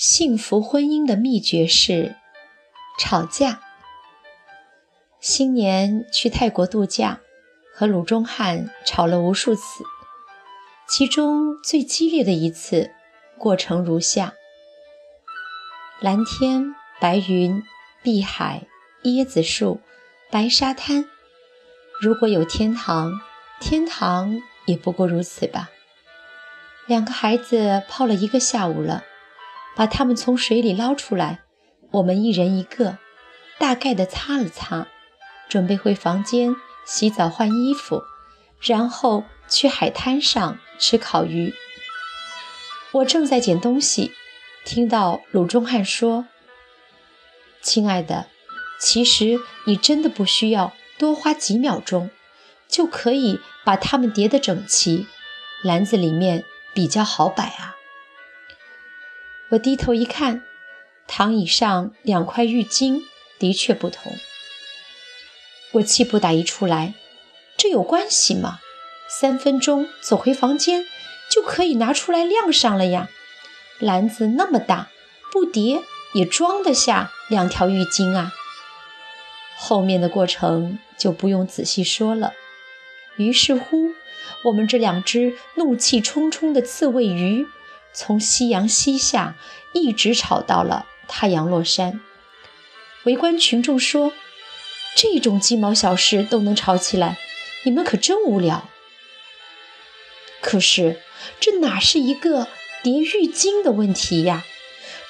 幸福婚姻的秘诀是吵架。新年去泰国度假，和鲁中汉吵了无数次，其中最激烈的一次，过程如下：蓝天、白云、碧海、椰子树、白沙滩。如果有天堂，天堂也不过如此吧。两个孩子泡了一个下午了。把它们从水里捞出来，我们一人一个，大概的擦了擦，准备回房间洗澡换衣服，然后去海滩上吃烤鱼。我正在捡东西，听到鲁中汉说：“亲爱的，其实你真的不需要多花几秒钟，就可以把它们叠得整齐，篮子里面比较好摆啊。”我低头一看，躺椅上两块浴巾的确不同。我气不打一处来，这有关系吗？三分钟走回房间就可以拿出来晾上了呀。篮子那么大，不叠也装得下两条浴巾啊。后面的过程就不用仔细说了。于是乎，我们这两只怒气冲冲的刺猬鱼。从夕阳西下，一直吵到了太阳落山。围观群众说：“这种鸡毛小事都能吵起来，你们可真无聊。”可是，这哪是一个叠浴巾的问题呀？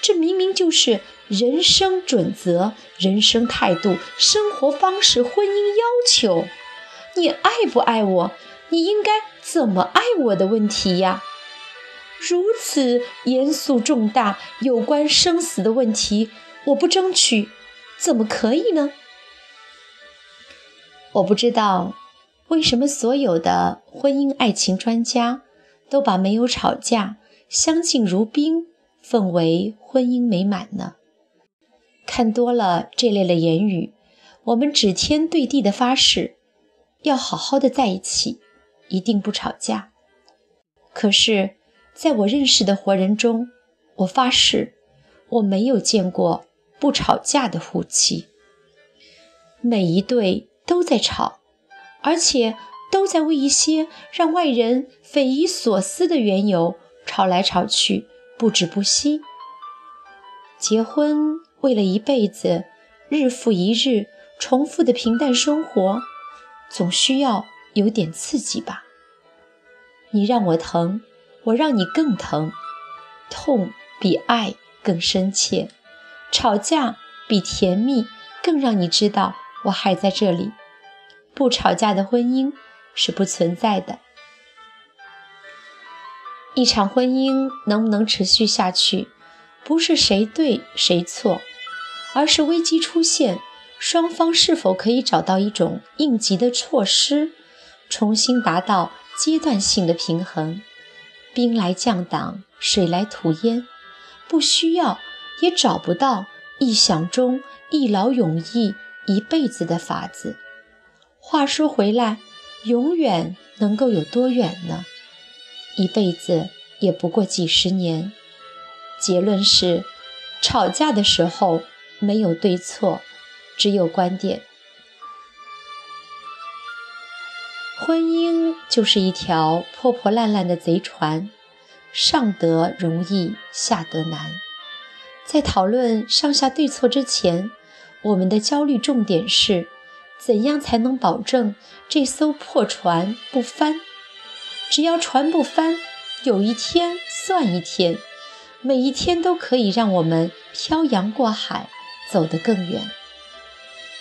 这明明就是人生准则、人生态度、生活方式、婚姻要求。你爱不爱我？你应该怎么爱我的问题呀？如此严肃重大、有关生死的问题，我不争取，怎么可以呢？我不知道为什么所有的婚姻爱情专家都把没有吵架、相敬如宾奉为婚姻美满呢？看多了这类的言语，我们指天对地的发誓，要好好的在一起，一定不吵架。可是。在我认识的活人中，我发誓，我没有见过不吵架的夫妻。每一对都在吵，而且都在为一些让外人匪夷所思的缘由吵来吵去，不止不息。结婚为了一辈子，日复一日重复的平淡生活，总需要有点刺激吧？你让我疼。我让你更疼，痛比爱更深切，吵架比甜蜜更让你知道我还在这里。不吵架的婚姻是不存在的。一场婚姻能不能持续下去，不是谁对谁错，而是危机出现，双方是否可以找到一种应急的措施，重新达到阶段性的平衡。兵来将挡，水来土掩，不需要也找不到一想中一劳永逸一辈子的法子。话说回来，永远能够有多远呢？一辈子也不过几十年。结论是，吵架的时候没有对错，只有观点。婚姻就是一条破破烂烂的贼船，上得容易下得难。在讨论上下对错之前，我们的焦虑重点是：怎样才能保证这艘破船不翻？只要船不翻，有一天算一天，每一天都可以让我们漂洋过海，走得更远。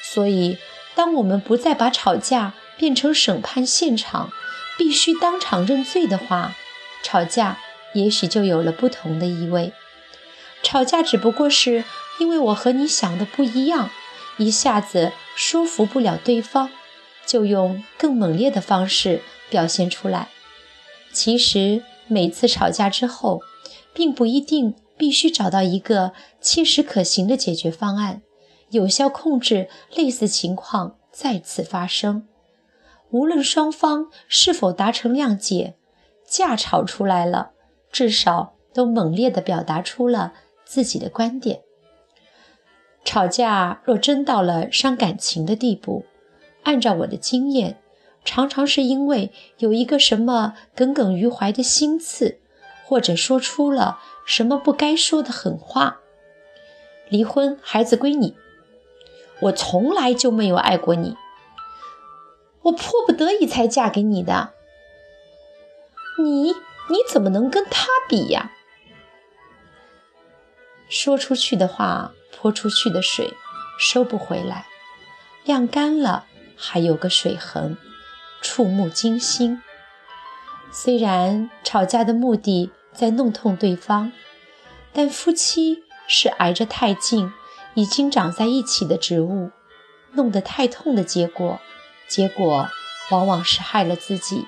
所以，当我们不再把吵架，变成审判现场，必须当场认罪的话，吵架也许就有了不同的意味。吵架只不过是因为我和你想的不一样，一下子说服不了对方，就用更猛烈的方式表现出来。其实每次吵架之后，并不一定必须找到一个切实可行的解决方案，有效控制类似情况再次发生。无论双方是否达成谅解，架吵出来了，至少都猛烈地表达出了自己的观点。吵架若真到了伤感情的地步，按照我的经验，常常是因为有一个什么耿耿于怀的心刺，或者说出了什么不该说的狠话。离婚，孩子归你。我从来就没有爱过你，我迫不得已才嫁给你的。你你怎么能跟他比呀？说出去的话，泼出去的水，收不回来。晾干了，还有个水痕，触目惊心。虽然吵架的目的在弄痛对方，但夫妻是挨着太近。已经长在一起的植物，弄得太痛的结果，结果往往是害了自己。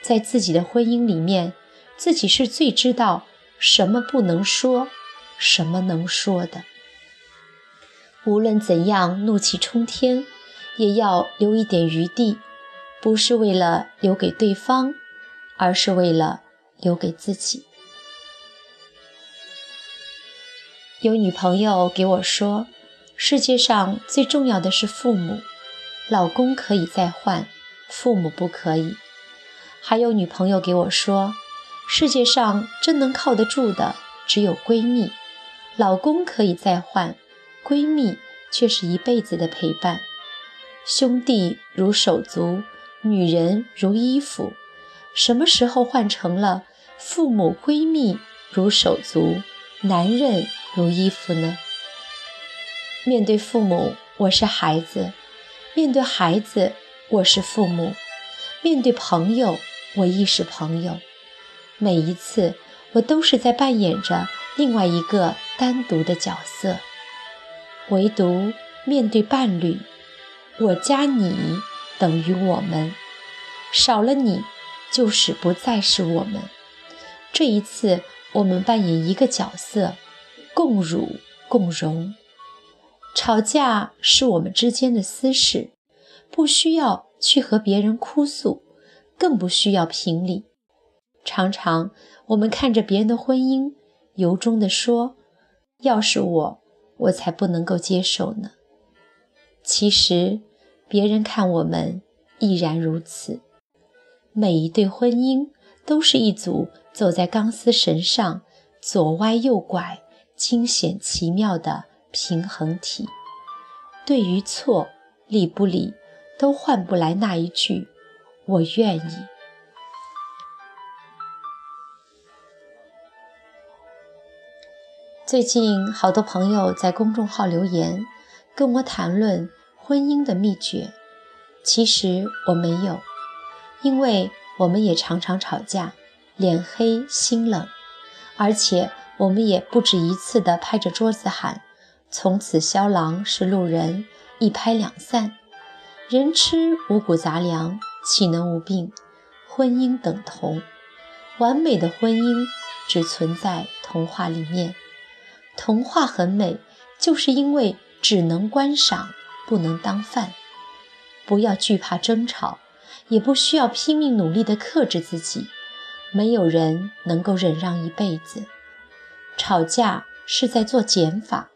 在自己的婚姻里面，自己是最知道什么不能说，什么能说的。无论怎样怒气冲天，也要留一点余地，不是为了留给对方，而是为了留给自己。有女朋友给我说：“世界上最重要的是父母，老公可以再换，父母不可以。”还有女朋友给我说：“世界上真能靠得住的只有闺蜜，老公可以再换，闺蜜却是一辈子的陪伴。兄弟如手足，女人如衣服，什么时候换成了父母闺蜜如手足，男人？”如衣服呢？面对父母，我是孩子；面对孩子，我是父母；面对朋友，我亦是朋友。每一次，我都是在扮演着另外一个单独的角色。唯独面对伴侣，我加你等于我们，少了你，就是不再是我们。这一次，我们扮演一个角色。共辱共荣，吵架是我们之间的私事，不需要去和别人哭诉，更不需要评理。常常我们看着别人的婚姻，由衷地说：“要是我，我才不能够接受呢。”其实，别人看我们亦然如此。每一对婚姻都是一组走在钢丝绳上，左歪右拐。惊险奇妙的平衡体，对于错理不理，都换不来那一句“我愿意”。最近好多朋友在公众号留言，跟我谈论婚姻的秘诀。其实我没有，因为我们也常常吵架，脸黑心冷，而且。我们也不止一次地拍着桌子喊：“从此萧郎是路人，一拍两散。”人吃五谷杂粮，岂能无病？婚姻等同，完美的婚姻只存在童话里面。童话很美，就是因为只能观赏，不能当饭。不要惧怕争吵，也不需要拼命努力地克制自己。没有人能够忍让一辈子。吵架是在做减法，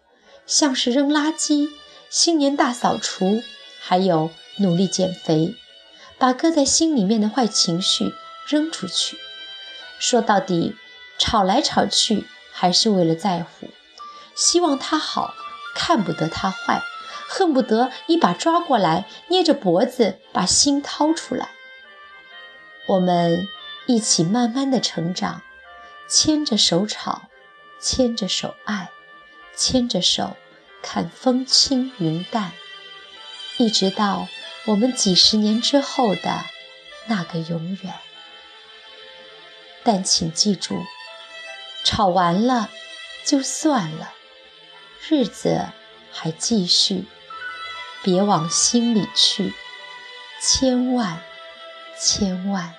像是扔垃圾、新年大扫除，还有努力减肥，把搁在心里面的坏情绪扔出去。说到底，吵来吵去还是为了在乎，希望他好，看不得他坏，恨不得一把抓过来，捏着脖子把心掏出来。我们一起慢慢的成长，牵着手吵。牵着手爱，牵着手看风轻云淡，一直到我们几十年之后的那个永远。但请记住，吵完了就算了，日子还继续，别往心里去，千万千万。